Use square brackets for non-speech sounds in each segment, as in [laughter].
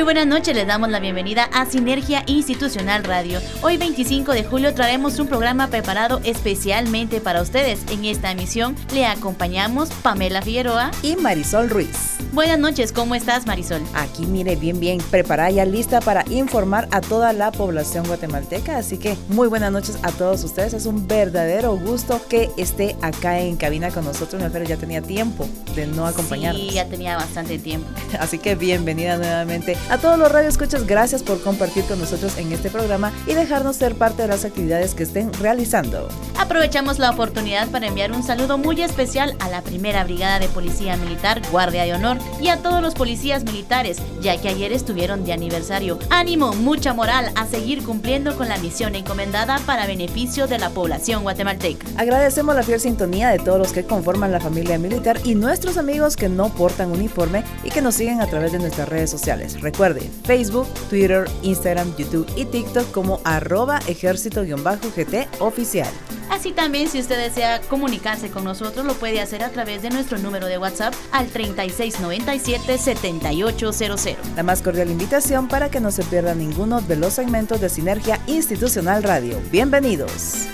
Muy buenas noches, les damos la bienvenida a Sinergia Institucional Radio. Hoy 25 de julio traemos un programa preparado especialmente para ustedes. En esta emisión le acompañamos Pamela Figueroa y Marisol Ruiz. Buenas noches, ¿cómo estás Marisol? Aquí mire, bien, bien, preparada ya lista para informar a toda la población guatemalteca. Así que muy buenas noches a todos ustedes. Es un verdadero gusto que esté acá en cabina con nosotros. Pero ya tenía tiempo de no acompañarnos. Sí, ya tenía bastante tiempo. [laughs] Así que bienvenida nuevamente a todos los radioescuchas. Gracias por compartir con nosotros en este programa y dejarnos ser parte de las actividades que estén realizando. Aprovechamos la oportunidad para enviar un saludo muy especial a la primera brigada de policía militar Guardia de Honor y a todos los policías militares, ya que ayer estuvieron de aniversario. Ánimo, mucha moral a seguir cumpliendo con la misión encomendada para beneficio de la población guatemalteca. Agradecemos la fiel sintonía de todos los que conforman la familia militar y nuestros amigos que no portan uniforme y que nos siguen a través de nuestras redes sociales. Recuerde, Facebook, Twitter, Instagram, YouTube y TikTok como arroba ejército-gt oficial. Así también si usted desea comunicarse con nosotros lo puede hacer a través de nuestro número de WhatsApp al 3697-7800. La más cordial invitación para que no se pierda ninguno de los segmentos de Sinergia Institucional Radio. Bienvenidos.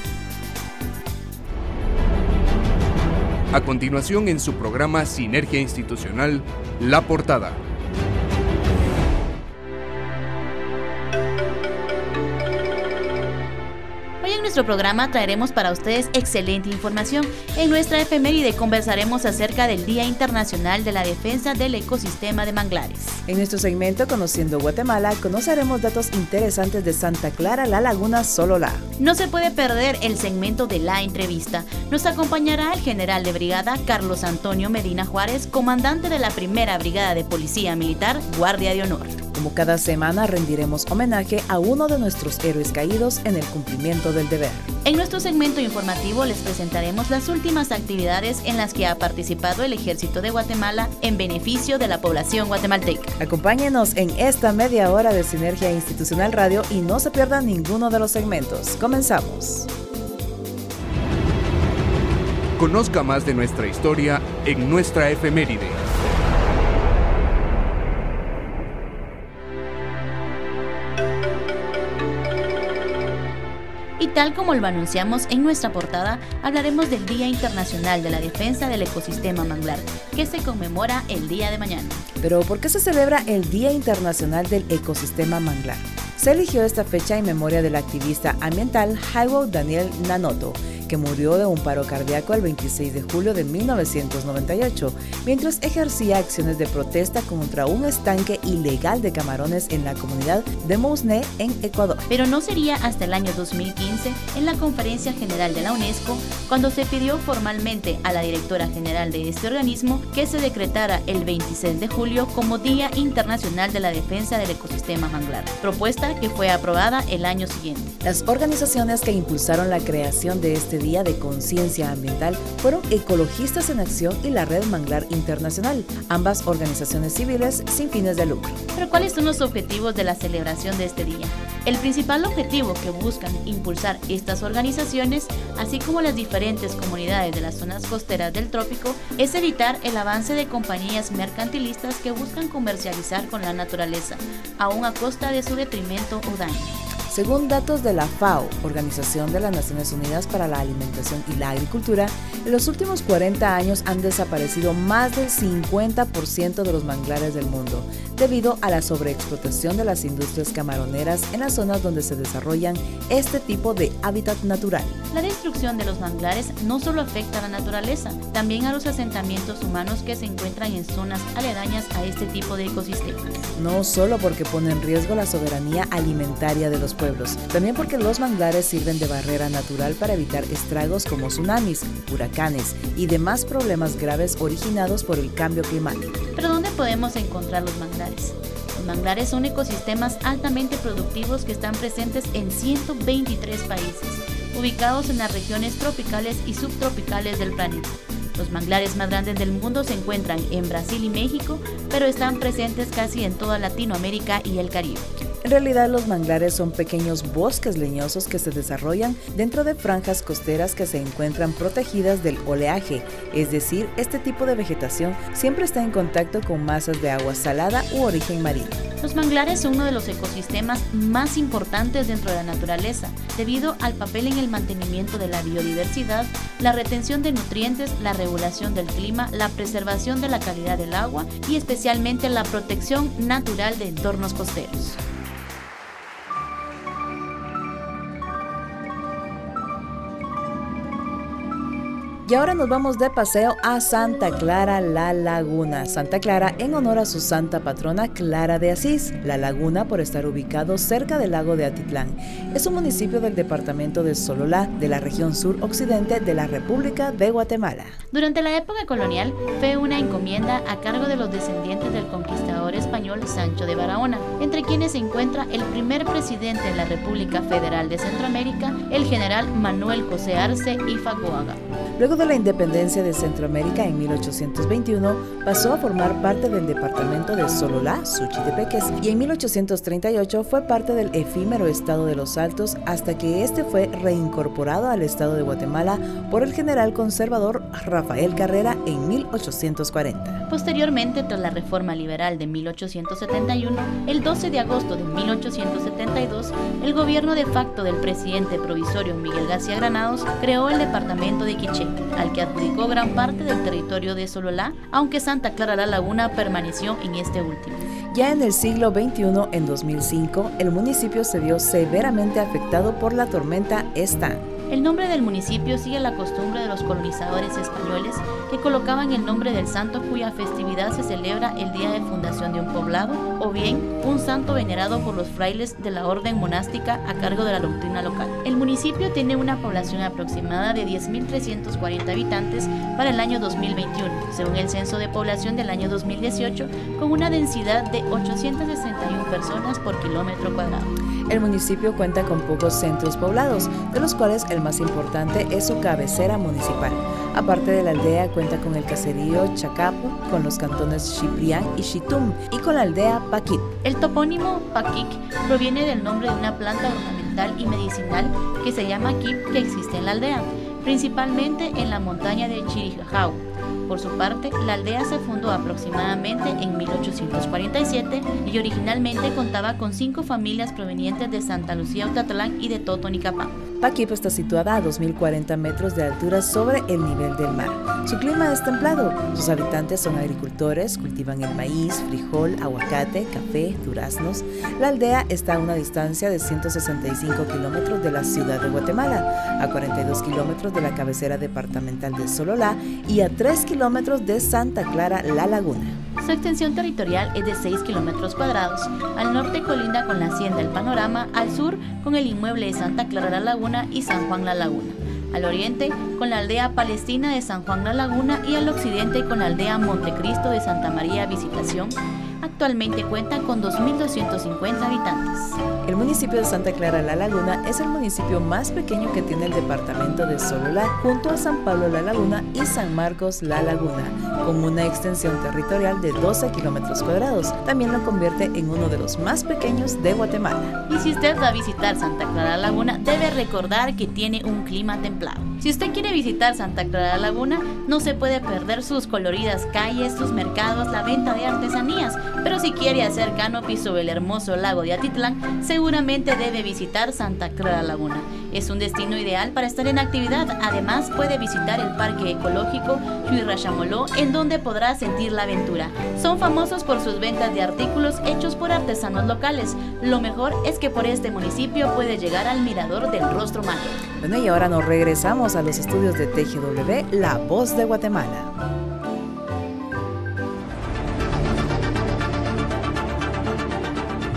A continuación en su programa Sinergia Institucional, La Portada. Nuestro programa traeremos para ustedes excelente información. En nuestra efeméride conversaremos acerca del Día Internacional de la Defensa del Ecosistema de Manglares. En nuestro segmento Conociendo Guatemala conoceremos datos interesantes de Santa Clara, La Laguna, Sololá. No se puede perder el segmento de la entrevista. Nos acompañará el general de brigada Carlos Antonio Medina Juárez, comandante de la Primera Brigada de Policía Militar, Guardia de Honor. Como cada semana rendiremos homenaje a uno de nuestros héroes caídos en el cumplimiento del deber. En nuestro segmento informativo les presentaremos las últimas actividades en las que ha participado el Ejército de Guatemala en beneficio de la población guatemalteca. Acompáñenos en esta media hora de Sinergia Institucional Radio y no se pierdan ninguno de los segmentos. Comenzamos. Conozca más de nuestra historia en nuestra efeméride. Tal como lo anunciamos en nuestra portada, hablaremos del Día Internacional de la Defensa del Ecosistema Manglar, que se conmemora el día de mañana. Pero ¿por qué se celebra el Día Internacional del Ecosistema Manglar? Se eligió esta fecha en memoria del activista ambiental Jaiwo Daniel Nanoto, que murió de un paro cardíaco el 26 de julio de 1998, mientras ejercía acciones de protesta contra un estanque ilegal de camarones en la comunidad de Mousne, en Ecuador. Pero no sería hasta el año 2015, en la Conferencia General de la UNESCO, cuando se pidió formalmente a la directora general de este organismo que se decretara el 26 de julio como Día Internacional de la Defensa del Ecosistema Manglar, propuesta que fue aprobada el año siguiente. Las organizaciones que impulsaron la creación de este Día de Conciencia Ambiental fueron Ecologistas en Acción y la Red Manglar Internacional, ambas organizaciones civiles sin fines de lucro. Pero ¿cuáles son los objetivos de la celebración de este día? El principal objetivo que buscan impulsar estas organizaciones, así como las diferentes comunidades de las zonas costeras del trópico, es evitar el avance de compañías mercantilistas que buscan comercializar con la naturaleza, aún a costa de su detrimento o daño. Según datos de la FAO, Organización de las Naciones Unidas para la Alimentación y la Agricultura, en los últimos 40 años han desaparecido más del 50% de los manglares del mundo, debido a la sobreexplotación de las industrias camaroneras en las zonas donde se desarrollan este tipo de hábitat natural. La destrucción de los manglares no solo afecta a la naturaleza, también a los asentamientos humanos que se encuentran en zonas aledañas a este tipo de ecosistemas. No solo porque pone en riesgo la soberanía alimentaria de los pueblos, también porque los manglares sirven de barrera natural para evitar estragos como tsunamis, huracanes y demás problemas graves originados por el cambio climático. Pero ¿dónde podemos encontrar los manglares? Los manglares son ecosistemas altamente productivos que están presentes en 123 países, ubicados en las regiones tropicales y subtropicales del planeta. Los manglares más grandes del mundo se encuentran en Brasil y México, pero están presentes casi en toda Latinoamérica y el Caribe. En realidad los manglares son pequeños bosques leñosos que se desarrollan dentro de franjas costeras que se encuentran protegidas del oleaje, es decir, este tipo de vegetación siempre está en contacto con masas de agua salada u origen marino. Los manglares son uno de los ecosistemas más importantes dentro de la naturaleza, debido al papel en el mantenimiento de la biodiversidad, la retención de nutrientes, la regulación del clima, la preservación de la calidad del agua y especialmente la protección natural de entornos costeros. Y ahora nos vamos de paseo a Santa Clara La Laguna. Santa Clara en honor a su santa patrona Clara de Asís. La Laguna por estar ubicado cerca del lago de Atitlán. Es un municipio del departamento de Sololá, de la región sur occidente de la República de Guatemala. Durante la época colonial fue una encomienda a cargo de los descendientes del conquistador español Sancho de Barahona, entre quienes se encuentra el primer presidente de la República Federal de Centroamérica, el general Manuel José Arce y Fagoaga. Luego de la independencia de Centroamérica en 1821, pasó a formar parte del departamento de Sololá, Suchitepeques, y en 1838 fue parte del efímero estado de los Altos hasta que este fue reincorporado al estado de Guatemala por el general conservador Rafael Carrera en 1840. Posteriormente, tras la reforma liberal de 1871, el 12 de agosto de 1872, el gobierno de facto del presidente provisorio Miguel García Granados creó el departamento de Quiché al que adjudicó gran parte del territorio de Sololá, aunque Santa Clara la Laguna permaneció en este último. Ya en el siglo XXI, en 2005, el municipio se vio severamente afectado por la tormenta Stan. El nombre del municipio sigue la costumbre de los colonizadores españoles que colocaban el nombre del santo cuya festividad se celebra el día de fundación de un poblado o bien un santo venerado por los frailes de la orden monástica a cargo de la doctrina local. El municipio tiene una población aproximada de 10.340 habitantes para el año 2021, según el censo de población del año 2018, con una densidad de 861 personas por kilómetro cuadrado. El municipio cuenta con pocos centros poblados, de los cuales el más importante es su cabecera municipal. Aparte de la aldea, cuenta con el caserío Chacapo, con los cantones Chiprián y Chitum, y con la aldea Paquit. El topónimo Paquic proviene del nombre de una planta ornamental y medicinal que se llama Kip que existe en la aldea, principalmente en la montaña de Chirijajau por su parte, la aldea se fundó aproximadamente en 1847 y originalmente contaba con cinco familias provenientes de Santa Lucía Utatlán y de Totonicapán. Paquipo está situada a 2.040 metros de altura sobre el nivel del mar. Su clima es templado. Sus habitantes son agricultores, cultivan el maíz, frijol, aguacate, café, duraznos. La aldea está a una distancia de 165 kilómetros de la ciudad de Guatemala, a 42 kilómetros de la cabecera departamental de Sololá y a 3 kilómetros de Santa Clara, La Laguna. Su extensión territorial es de 6 kilómetros cuadrados. Al norte colinda con la hacienda El Panorama, al sur con el inmueble de Santa Clara La Laguna y San Juan La Laguna. Al oriente con la aldea palestina de San Juan La Laguna y al occidente con la aldea Montecristo de Santa María Visitación Actualmente cuenta con 2.250 habitantes. El municipio de Santa Clara La Laguna es el municipio más pequeño que tiene el departamento de Sololá, junto a San Pablo La Laguna y San Marcos La Laguna, con una extensión territorial de 12 kilómetros cuadrados. También lo convierte en uno de los más pequeños de Guatemala. Y si usted va a visitar Santa Clara La Laguna, debe recordar que tiene un clima templado. Si usted quiere visitar Santa Clara La Laguna, no se puede perder sus coloridas calles, sus mercados, la venta de artesanías pero si quiere hacer canopy sobre el hermoso lago de Atitlán, seguramente debe visitar Santa Clara Laguna. Es un destino ideal para estar en actividad. Además, puede visitar el Parque Ecológico Chuirrachamoló, en donde podrá sentir la aventura. Son famosos por sus ventas de artículos hechos por artesanos locales. Lo mejor es que por este municipio puede llegar al mirador del rostro humano. Bueno, y ahora nos regresamos a los estudios de TGW, La Voz de Guatemala.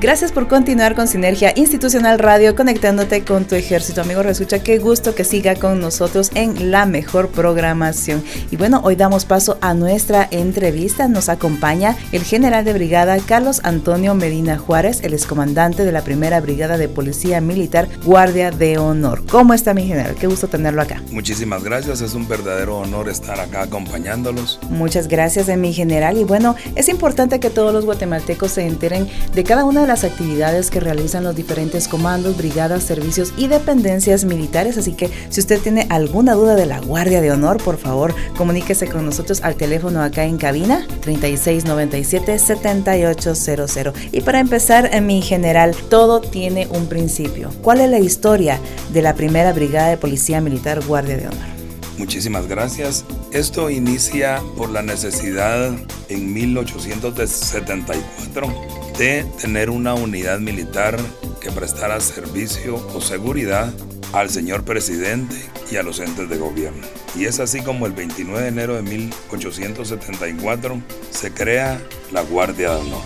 Gracias por continuar con Sinergia Institucional Radio, conectándote con tu ejército. Amigo Resucha, qué gusto que siga con nosotros en la mejor programación. Y bueno, hoy damos paso a nuestra entrevista. Nos acompaña el general de brigada Carlos Antonio Medina Juárez, el excomandante de la primera brigada de Policía Militar Guardia de Honor. ¿Cómo está mi general? Qué gusto tenerlo acá. Muchísimas gracias, es un verdadero honor estar acá acompañándolos. Muchas gracias, eh, mi general. Y bueno, es importante que todos los guatemaltecos se enteren de cada una de las actividades que realizan los diferentes comandos, brigadas, servicios y dependencias militares. Así que si usted tiene alguna duda de la Guardia de Honor, por favor, comuníquese con nosotros al teléfono acá en cabina 3697-7800. Y para empezar, en mi general, todo tiene un principio. ¿Cuál es la historia de la primera brigada de Policía Militar Guardia de Honor? Muchísimas gracias. Esto inicia por la necesidad en 1874 de tener una unidad militar que prestara servicio o seguridad al señor presidente y a los entes de gobierno. Y es así como el 29 de enero de 1874 se crea la Guardia de Honor,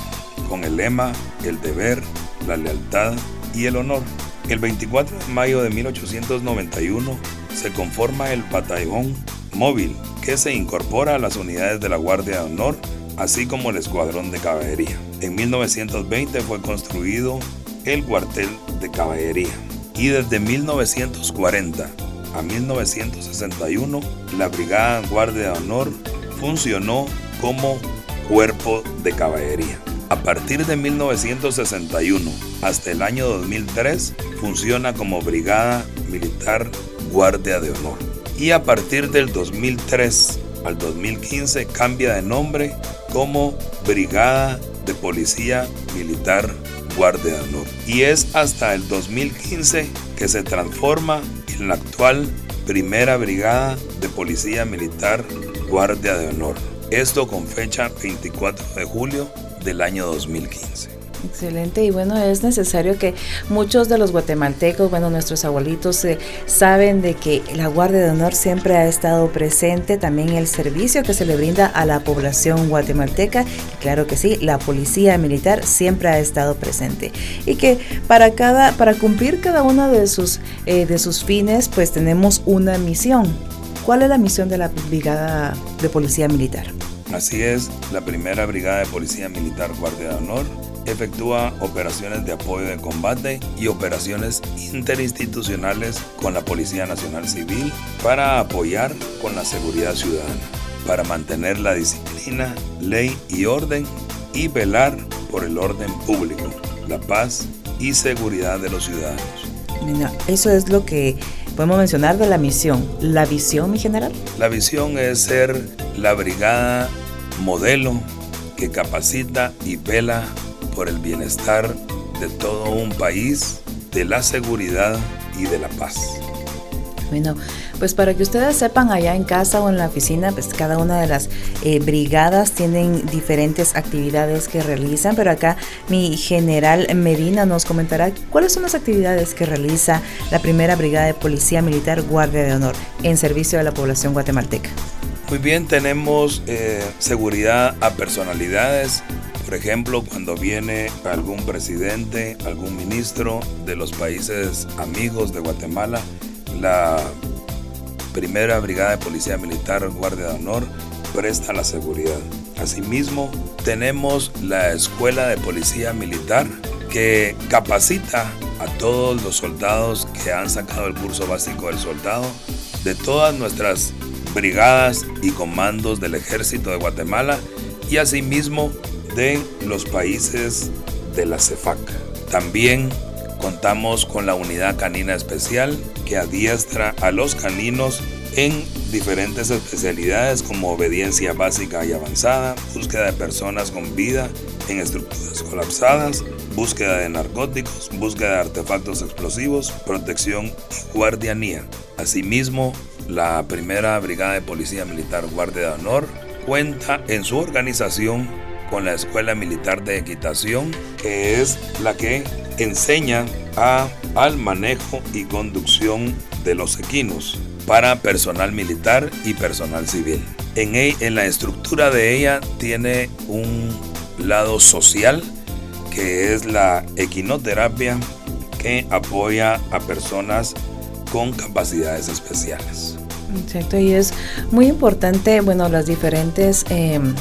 con el lema el deber, la lealtad y el honor. El 24 de mayo de 1891 se conforma el batallón móvil que se incorpora a las unidades de la Guardia de Honor así como el escuadrón de caballería. En 1920 fue construido el cuartel de caballería y desde 1940 a 1961 la Brigada Guardia de Honor funcionó como cuerpo de caballería. A partir de 1961 hasta el año 2003 funciona como Brigada Militar Guardia de Honor. Y a partir del 2003 al 2015 cambia de nombre como Brigada de Policía Militar Guardia de Honor. Y es hasta el 2015 que se transforma en la actual Primera Brigada de Policía Militar Guardia de Honor. Esto con fecha 24 de julio del año 2015. Excelente y bueno, es necesario que muchos de los guatemaltecos, bueno, nuestros abuelitos eh, saben de que la Guardia de Honor siempre ha estado presente, también el servicio que se le brinda a la población guatemalteca, claro que sí, la policía militar siempre ha estado presente y que para cada, para cumplir cada uno de sus, eh, de sus fines, pues tenemos una misión. ¿Cuál es la misión de la Brigada de Policía Militar? Así es, la primera Brigada de Policía Militar Guardia de Honor efectúa operaciones de apoyo de combate y operaciones interinstitucionales con la Policía Nacional Civil para apoyar con la seguridad ciudadana, para mantener la disciplina, ley y orden y velar por el orden público, la paz y seguridad de los ciudadanos. eso es lo que podemos mencionar de la misión. ¿La visión, mi general? La visión es ser la brigada modelo que capacita y vela por el bienestar de todo un país, de la seguridad y de la paz. Bueno, pues para que ustedes sepan allá en casa o en la oficina, pues cada una de las eh, brigadas tienen diferentes actividades que realizan, pero acá mi general Medina nos comentará cuáles son las actividades que realiza la primera brigada de Policía Militar Guardia de Honor en servicio a la población guatemalteca. Muy bien, tenemos eh, seguridad a personalidades, por ejemplo, cuando viene algún presidente, algún ministro de los países amigos de Guatemala, la primera brigada de policía militar Guardia de Honor presta la seguridad. Asimismo, tenemos la escuela de policía militar que capacita a todos los soldados que han sacado el curso básico del soldado de todas nuestras brigadas y comandos del ejército de Guatemala y asimismo de los países de la CEFAC. También contamos con la unidad canina especial que adiestra a los caninos en diferentes especialidades como obediencia básica y avanzada, búsqueda de personas con vida en estructuras colapsadas, búsqueda de narcóticos, búsqueda de artefactos explosivos, protección y guardianía. Asimismo, la primera Brigada de Policía Militar Guardia de Honor cuenta en su organización con la Escuela Militar de Equitación, que es la que enseña a, al manejo y conducción de los equinos para personal militar y personal civil. En, en la estructura de ella tiene un lado social que es la equinoterapia que apoya a personas con capacidades especiales. Exacto, y es muy importante, bueno, las diferentes... Em,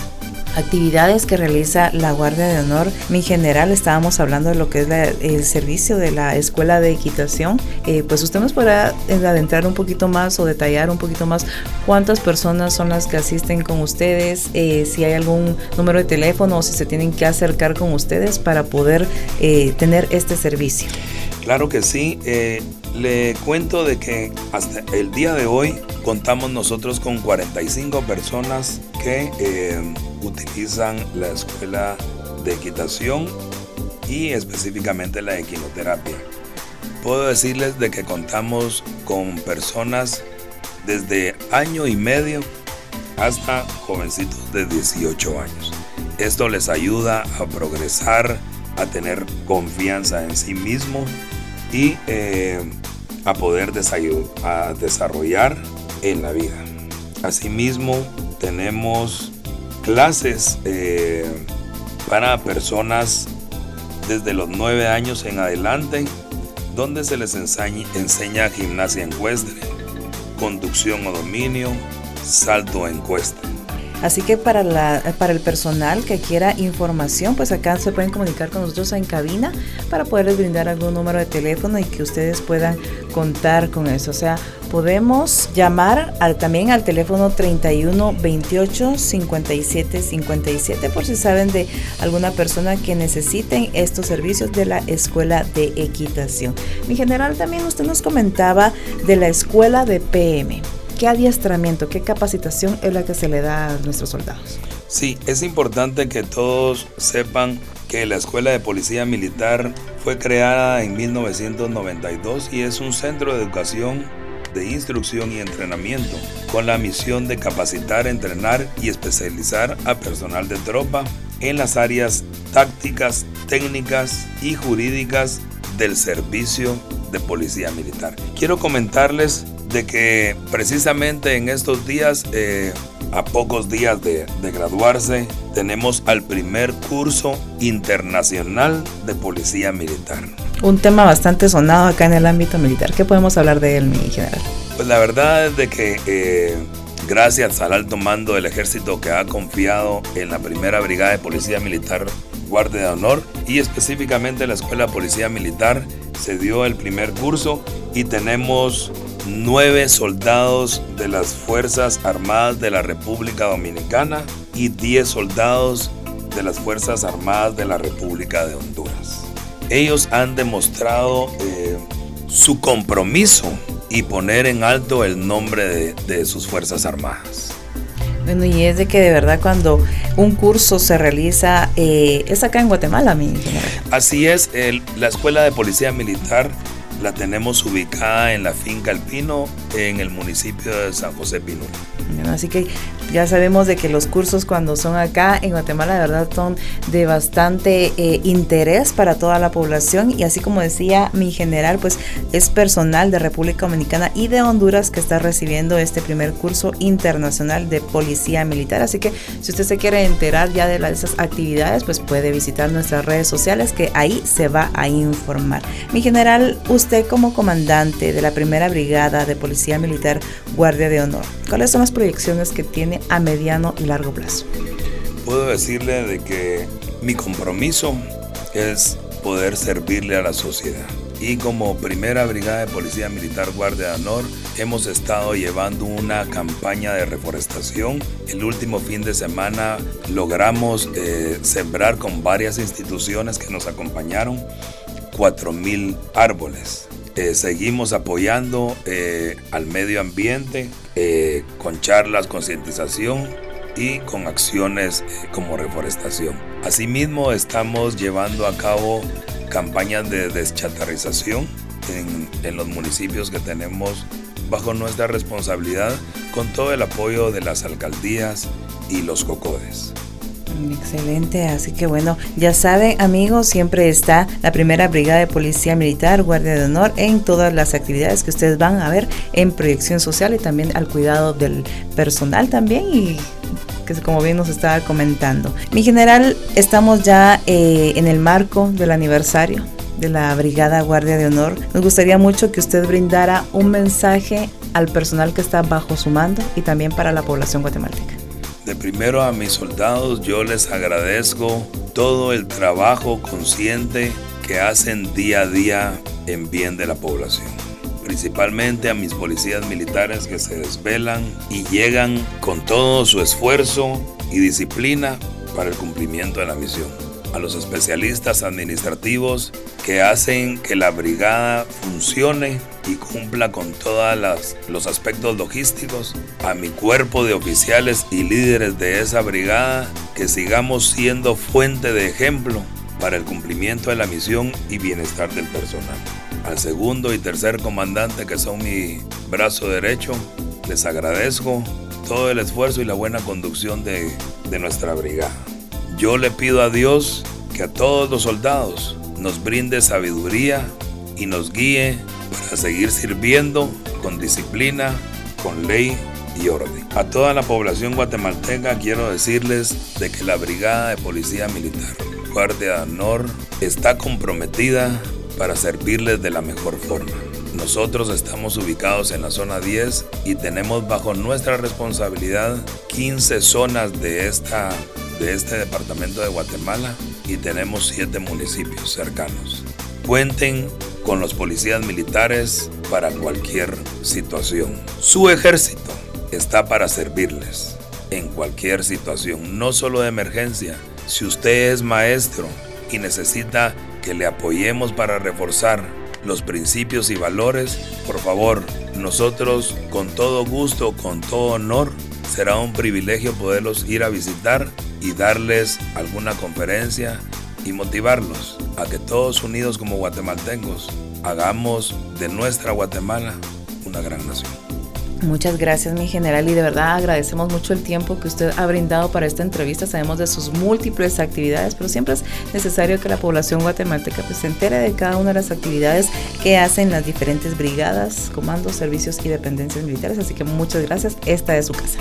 actividades que realiza la Guardia de Honor. En general estábamos hablando de lo que es el servicio de la Escuela de Equitación. Eh, pues usted nos podrá adentrar un poquito más o detallar un poquito más cuántas personas son las que asisten con ustedes, eh, si hay algún número de teléfono o si se tienen que acercar con ustedes para poder eh, tener este servicio. Claro que sí. Le cuento de que hasta el día de hoy contamos nosotros con 45 personas que utilizan la escuela de equitación y específicamente la equinoterapia. Puedo decirles de que contamos con personas desde año y medio hasta jovencitos de 18 años. Esto les ayuda a progresar, a tener confianza en sí mismo y eh, a poder a desarrollar en la vida. Asimismo, tenemos clases eh, para personas desde los 9 años en adelante, donde se les enseña, gimnasia encuestre, conducción o dominio, salto encuestre. Así que para, la, para el personal que quiera información, pues acá se pueden comunicar con nosotros en cabina para poderles brindar algún número de teléfono y que ustedes puedan contar con eso. O sea, podemos llamar al, también al teléfono 31 28 57 57 por si saben de alguna persona que necesiten estos servicios de la escuela de equitación. Mi general también usted nos comentaba de la escuela de PM. ¿Qué adiestramiento, qué capacitación es la que se le da a nuestros soldados? Sí, es importante que todos sepan que la Escuela de Policía Militar fue creada en 1992 y es un centro de educación de instrucción y entrenamiento con la misión de capacitar, entrenar y especializar a personal de tropa en las áreas tácticas, técnicas y jurídicas del servicio de policía militar. Quiero comentarles de que precisamente en estos días, eh, a pocos días de, de, graduarse, tenemos al primer curso internacional de policía militar. Un tema bastante sonado acá en el ámbito militar. ¿Qué podemos hablar de él, mi general? Pues la verdad es de que eh, gracias al alto mando del ejército que ha confiado en la primera brigada de policía militar Guardia de Honor y específicamente la Escuela de Policía Militar se dio el primer curso y tenemos nueve soldados de las Fuerzas Armadas de la República Dominicana y diez soldados de las Fuerzas Armadas de la República de Honduras. Ellos han demostrado eh, su compromiso y poner en alto el nombre de, sus Fuerzas Armadas. Bueno, y es de que de verdad cuando un curso se realiza, eh, es acá en Guatemala, mi Así es, la Escuela de Policía Militar la tenemos ubicada en la finca Alpino, en el municipio de San José Pinula. así que ya sabemos de que los cursos cuando son acá en Guatemala de verdad son de bastante eh, interés para toda la población y así como decía mi general, pues es personal de República Dominicana y de Honduras que está recibiendo este primer curso internacional de policía militar. Así que si usted se quiere enterar ya de esas actividades, pues puede visitar nuestras redes sociales que ahí se va a informar. Mi general, usted como comandante de la primera brigada de policía militar Guardia de Honor, ¿cuáles son las proyecciones que tiene a mediano y largo plazo? Puedo decirle de que mi compromiso es poder servirle a la sociedad. Y como primera brigada de policía militar Guardia de Honor, hemos estado llevando una campaña de reforestación. El último fin de semana logramos eh, sembrar con varias instituciones que nos acompañaron 4.000 árboles. Eh, seguimos apoyando eh, al medio ambiente eh, con charlas, concientización y con acciones como reforestación. Asimismo, estamos llevando a cabo campañas de deschatarrización en, en los municipios que tenemos bajo nuestra responsabilidad con todo el apoyo de las alcaldías y los cocodes. Excelente, así que bueno, ya saben amigos, siempre está la primera brigada de policía militar, guardia de honor en todas las actividades que ustedes van a ver en proyección social y también al cuidado del personal también y que como bien nos estaba comentando. Mi general, estamos ya eh, en el marco del aniversario de la Brigada Guardia de Honor. Nos gustaría mucho que usted brindara un mensaje al personal que está bajo su mando y también para la población guatemalteca. De primero a mis soldados yo les agradezco todo el trabajo consciente que hacen día a día en bien de la población. Principalmente a mis policías militares que se desvelan y llegan con todo su esfuerzo y disciplina para el cumplimiento de la misión. A los especialistas administrativos que hacen que la brigada funcione y cumpla con todos los aspectos logísticos, a mi cuerpo de oficiales y líderes de esa brigada, que sigamos siendo fuente de ejemplo para el cumplimiento de la misión y bienestar del personal. Al segundo y tercer comandante, que son mi brazo derecho, les agradezco todo el esfuerzo y la buena conducción de, de nuestra brigada. Yo le pido a Dios que a todos los soldados nos brinde sabiduría y nos guíe para seguir sirviendo con disciplina, con ley y orden. A toda la población guatemalteca quiero decirles de que la Brigada de Policía Militar, Guardia de Honor, está comprometida para servirles de la mejor forma. Nosotros estamos ubicados en la zona 10 y tenemos bajo nuestra responsabilidad 15 zonas de, esta, de este departamento de Guatemala y tenemos siete municipios cercanos. Cuenten con los policías militares para cualquier situación. Su ejército está para servirles en cualquier situación, no solo de emergencia. Si usted es maestro y necesita que le apoyemos para reforzar los principios y valores, por favor, nosotros con todo gusto, con todo honor, será un privilegio poderlos ir a visitar y darles alguna conferencia y motivarlos a que todos unidos como guatemaltecos hagamos de nuestra Guatemala una gran nación. Muchas gracias, mi general, y de verdad agradecemos mucho el tiempo que usted ha brindado para esta entrevista. Sabemos de sus múltiples actividades, pero siempre es necesario que la población guatemalteca pues, se entere de cada una de las actividades que hacen las diferentes brigadas, comandos, servicios y dependencias militares. Así que muchas gracias. Esta es su casa.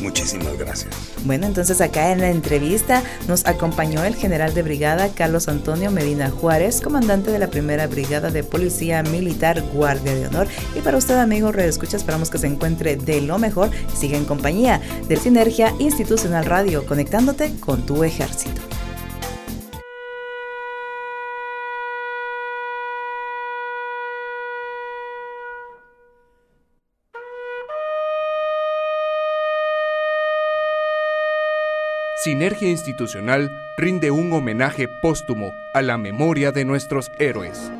Muchísimas gracias. Bueno, entonces acá en la entrevista nos acompañó el general de brigada Carlos Antonio Medina Juárez, comandante de la primera brigada de policía militar Guardia de Honor. Y para usted, amigo Escucha, esperamos que se encuentre de lo mejor y siga en compañía de Sinergia Institucional Radio, conectándote con tu ejército. Sinergia Institucional rinde un homenaje póstumo a la memoria de nuestros héroes.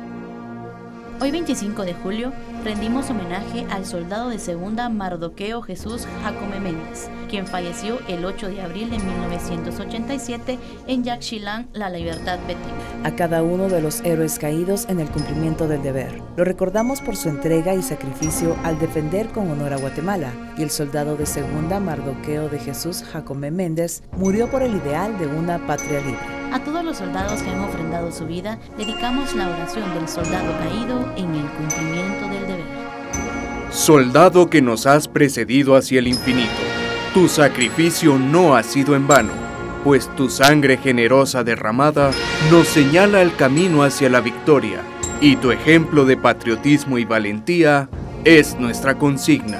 Hoy 25 de julio rendimos homenaje al soldado de segunda Mardoqueo Jesús Jacome Méndez, quien falleció el 8 de abril de 1987 en Yaxchilán, La Libertad, Betín. A cada uno de los héroes caídos en el cumplimiento del deber. Lo recordamos por su entrega y sacrificio al defender con honor a Guatemala. Y el soldado de segunda Mardoqueo de Jesús Jacome Méndez murió por el ideal de una patria libre. A todos los soldados que han ofrendado su vida, dedicamos la oración del soldado caído en el cumplimiento del deber. Soldado que nos has precedido hacia el infinito, tu sacrificio no ha sido en vano, pues tu sangre generosa derramada nos señala el camino hacia la victoria, y tu ejemplo de patriotismo y valentía es nuestra consigna.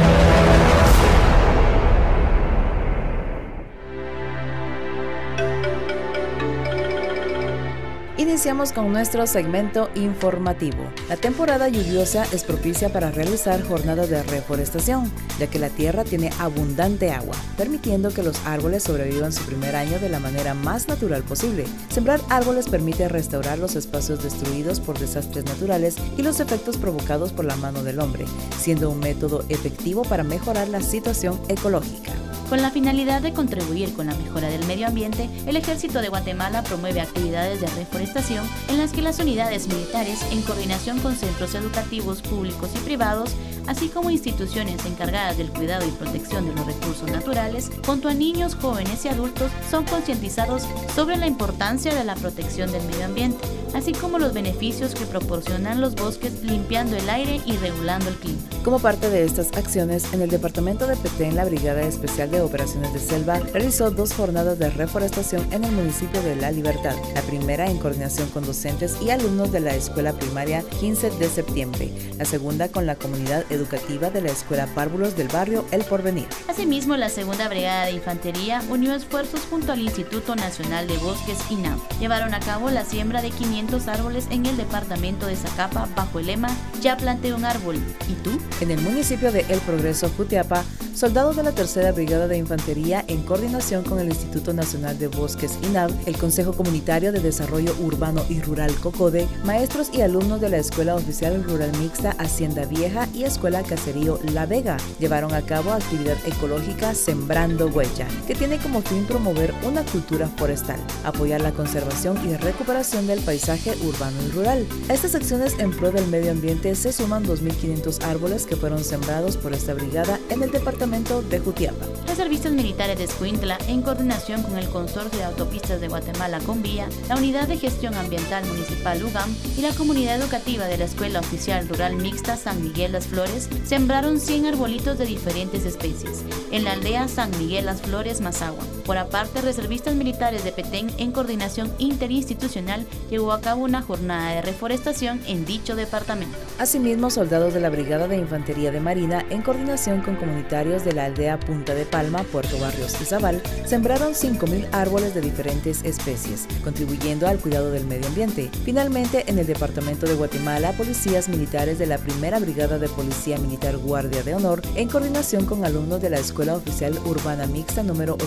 Iniciamos con nuestro segmento informativo. La temporada lluviosa es propicia para realizar jornadas de reforestación, ya que la tierra tiene abundante agua, permitiendo que los árboles sobrevivan su primer año de la manera más natural posible. Sembrar árboles permite restaurar los espacios destruidos por desastres naturales y los efectos provocados por la mano del hombre, siendo un método efectivo para mejorar la situación ecológica. Con la finalidad de contribuir con la mejora del medio ambiente, el Ejército de Guatemala promueve actividades de reforestación en las que las unidades militares, en coordinación con centros educativos públicos y privados, así como instituciones encargadas del cuidado y protección de los recursos naturales, junto a niños, jóvenes y adultos, son concientizados sobre la importancia de la protección del medio ambiente, así como los beneficios que proporcionan los bosques limpiando el aire y regulando el clima. Como parte de estas acciones, en el departamento de Petén, la Brigada Especial de Operaciones de Selva realizó dos jornadas de reforestación en el municipio de La Libertad, la primera en coordinación con docentes y alumnos de la escuela primaria 15 de septiembre, la segunda con la comunidad educativa de la escuela Párvulos del barrio El Porvenir. Asimismo, la segunda brigada de infantería unió esfuerzos junto al Instituto Nacional de Bosques INAM. Llevaron a cabo la siembra de 500 árboles en el departamento de Zacapa bajo el lema Ya planté un árbol. ¿Y tú? En el municipio de El Progreso, Jutiapa, soldados de la Tercera Brigada de Infantería, en coordinación con el Instituto Nacional de Bosques INAB, el Consejo Comunitario de Desarrollo Urbano y Rural COCODE, maestros y alumnos de la Escuela Oficial Rural Mixta Hacienda Vieja y Escuela Caserío La Vega, llevaron a cabo actividad ecológica Sembrando Huella, que tiene como fin promover una cultura forestal, apoyar la conservación y recuperación del paisaje urbano y rural. A estas acciones en pro del medio ambiente se suman 2.500 árboles que fueron sembrados por esta brigada en el departamento de Jutiapa. Los servicios militares de Escuintla, en coordinación con el Consorcio de Autopistas de Guatemala con Vía, la Unidad de Gestión Ambiental Municipal UGAM y la comunidad educativa de la Escuela Oficial Rural Mixta San Miguel Las Flores sembraron 100 arbolitos de diferentes especies en la aldea San Miguel Las Flores, Mazagua. Por aparte, reservistas militares de Petén, en coordinación interinstitucional, llevó a cabo una jornada de reforestación en dicho departamento. Asimismo, soldados de la Brigada de Infantería de Marina, en coordinación con comunitarios de la aldea Punta de Palma, Puerto Barrios y Zabal, sembraron 5.000 árboles de diferentes especies, contribuyendo al cuidado del medio ambiente. Finalmente, en el departamento de Guatemala, policías militares de la Primera Brigada de Policía Militar Guardia de Honor, en coordinación con alumnos de la Escuela Oficial Urbana Mixta número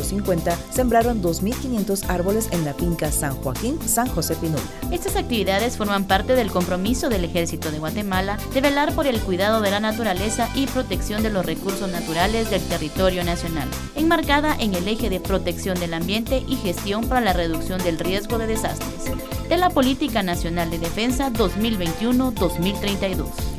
850, sembraron 2.500 árboles en la finca San Joaquín, San José Pinula. Estas actividades forman parte del compromiso del Ejército de Guatemala de velar por el cuidado de la naturaleza y protección de los recursos naturales del territorio nacional, enmarcada en el eje de protección del ambiente y gestión para la reducción del riesgo de desastres, de la Política Nacional de Defensa 2021-2032.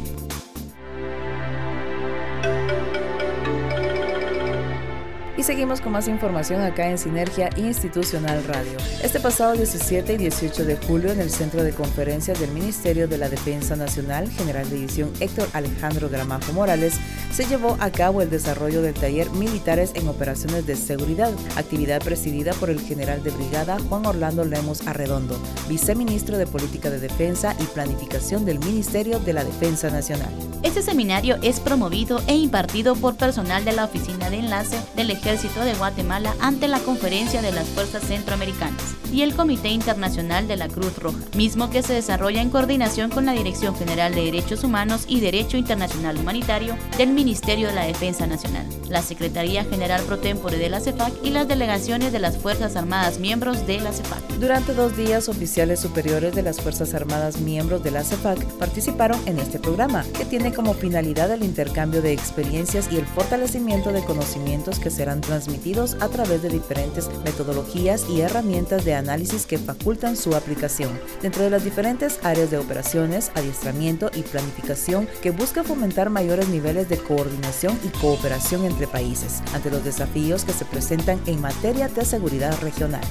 Y seguimos con más información acá en Sinergia Institucional Radio. Este pasado 17 y 18 de julio en el Centro de Conferencias del Ministerio de la Defensa Nacional, General de División Héctor Alejandro Gramajo Morales, se llevó a cabo el desarrollo del taller Militares en Operaciones de Seguridad, actividad presidida por el general de brigada Juan Orlando Lemos Arredondo, viceministro de Política de Defensa y Planificación del Ministerio de la Defensa Nacional. Este seminario es promovido e impartido por personal de la Oficina de Enlace del Ejército de Guatemala ante la Conferencia de las Fuerzas Centroamericanas y el Comité Internacional de la Cruz Roja, mismo que se desarrolla en coordinación con la Dirección General de Derechos Humanos y Derecho Internacional Humanitario del Ministerio de la Defensa Nacional, la Secretaría General Pro Tempore de la CEFAC y las delegaciones de las Fuerzas Armadas miembros de la CEFAC. Durante dos días, oficiales superiores de las Fuerzas Armadas miembros de la CEFAC participaron en este programa, que tiene como finalidad el intercambio de experiencias y el fortalecimiento de conocimientos que serán transmitidos a través de diferentes metodologías y herramientas de análisis que facultan su aplicación dentro de las diferentes áreas de operaciones, adiestramiento y planificación que busca fomentar mayores niveles de coordinación y cooperación entre países ante los desafíos que se presentan en materia de seguridad regional.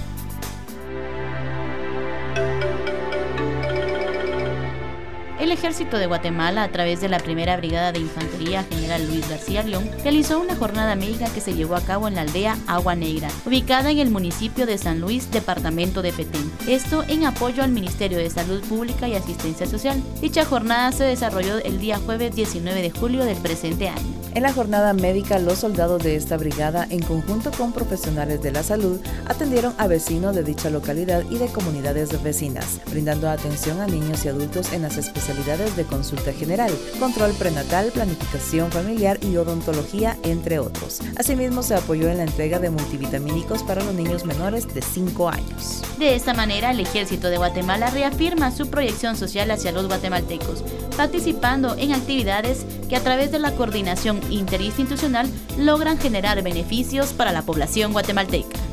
El Ejército de Guatemala, a través de la Primera Brigada de Infantería General Luis García León, realizó una jornada médica que se llevó a cabo en la aldea Agua Negra, ubicada en el municipio de San Luis, departamento de Petén. Esto en apoyo al Ministerio de Salud Pública y Asistencia Social. Dicha jornada se desarrolló el día jueves 19 de julio del presente año. En la jornada médica, los soldados de esta brigada, en conjunto con profesionales de la salud, atendieron a vecinos de dicha localidad y de comunidades vecinas, brindando atención a niños y adultos en las especialidades de consulta general, control prenatal, planificación familiar y odontología, entre otros. Asimismo, se apoyó en la entrega de multivitamínicos para los niños menores de 5 años. De esta manera, el Ejército de Guatemala reafirma su proyección social hacia los guatemaltecos participando en actividades que a través de la coordinación interinstitucional logran generar beneficios para la población guatemalteca.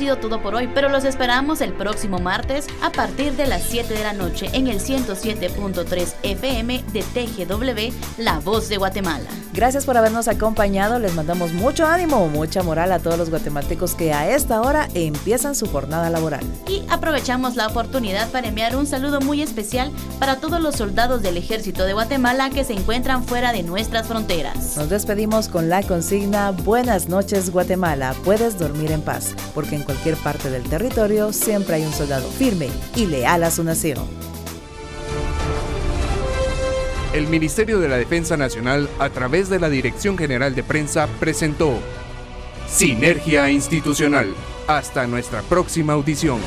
Sido todo por hoy, pero los esperamos el próximo martes a partir de las 7 de la noche en el 107.3 FM de TGW, La Voz de Guatemala. Gracias por habernos acompañado, les mandamos mucho ánimo, mucha moral a todos los guatemaltecos que a esta hora empiezan su jornada laboral. Y aprovechamos la oportunidad para enviar un saludo muy especial para todos los soldados del Ejército de Guatemala que se encuentran fuera de nuestras fronteras. Nos despedimos con la consigna Buenas noches Guatemala, puedes dormir en paz porque en cualquier parte del territorio siempre hay un soldado firme y leal a su nación. El Ministerio de la Defensa Nacional, a través de la Dirección General de Prensa, presentó Sinergia Institucional. Hasta nuestra próxima audición.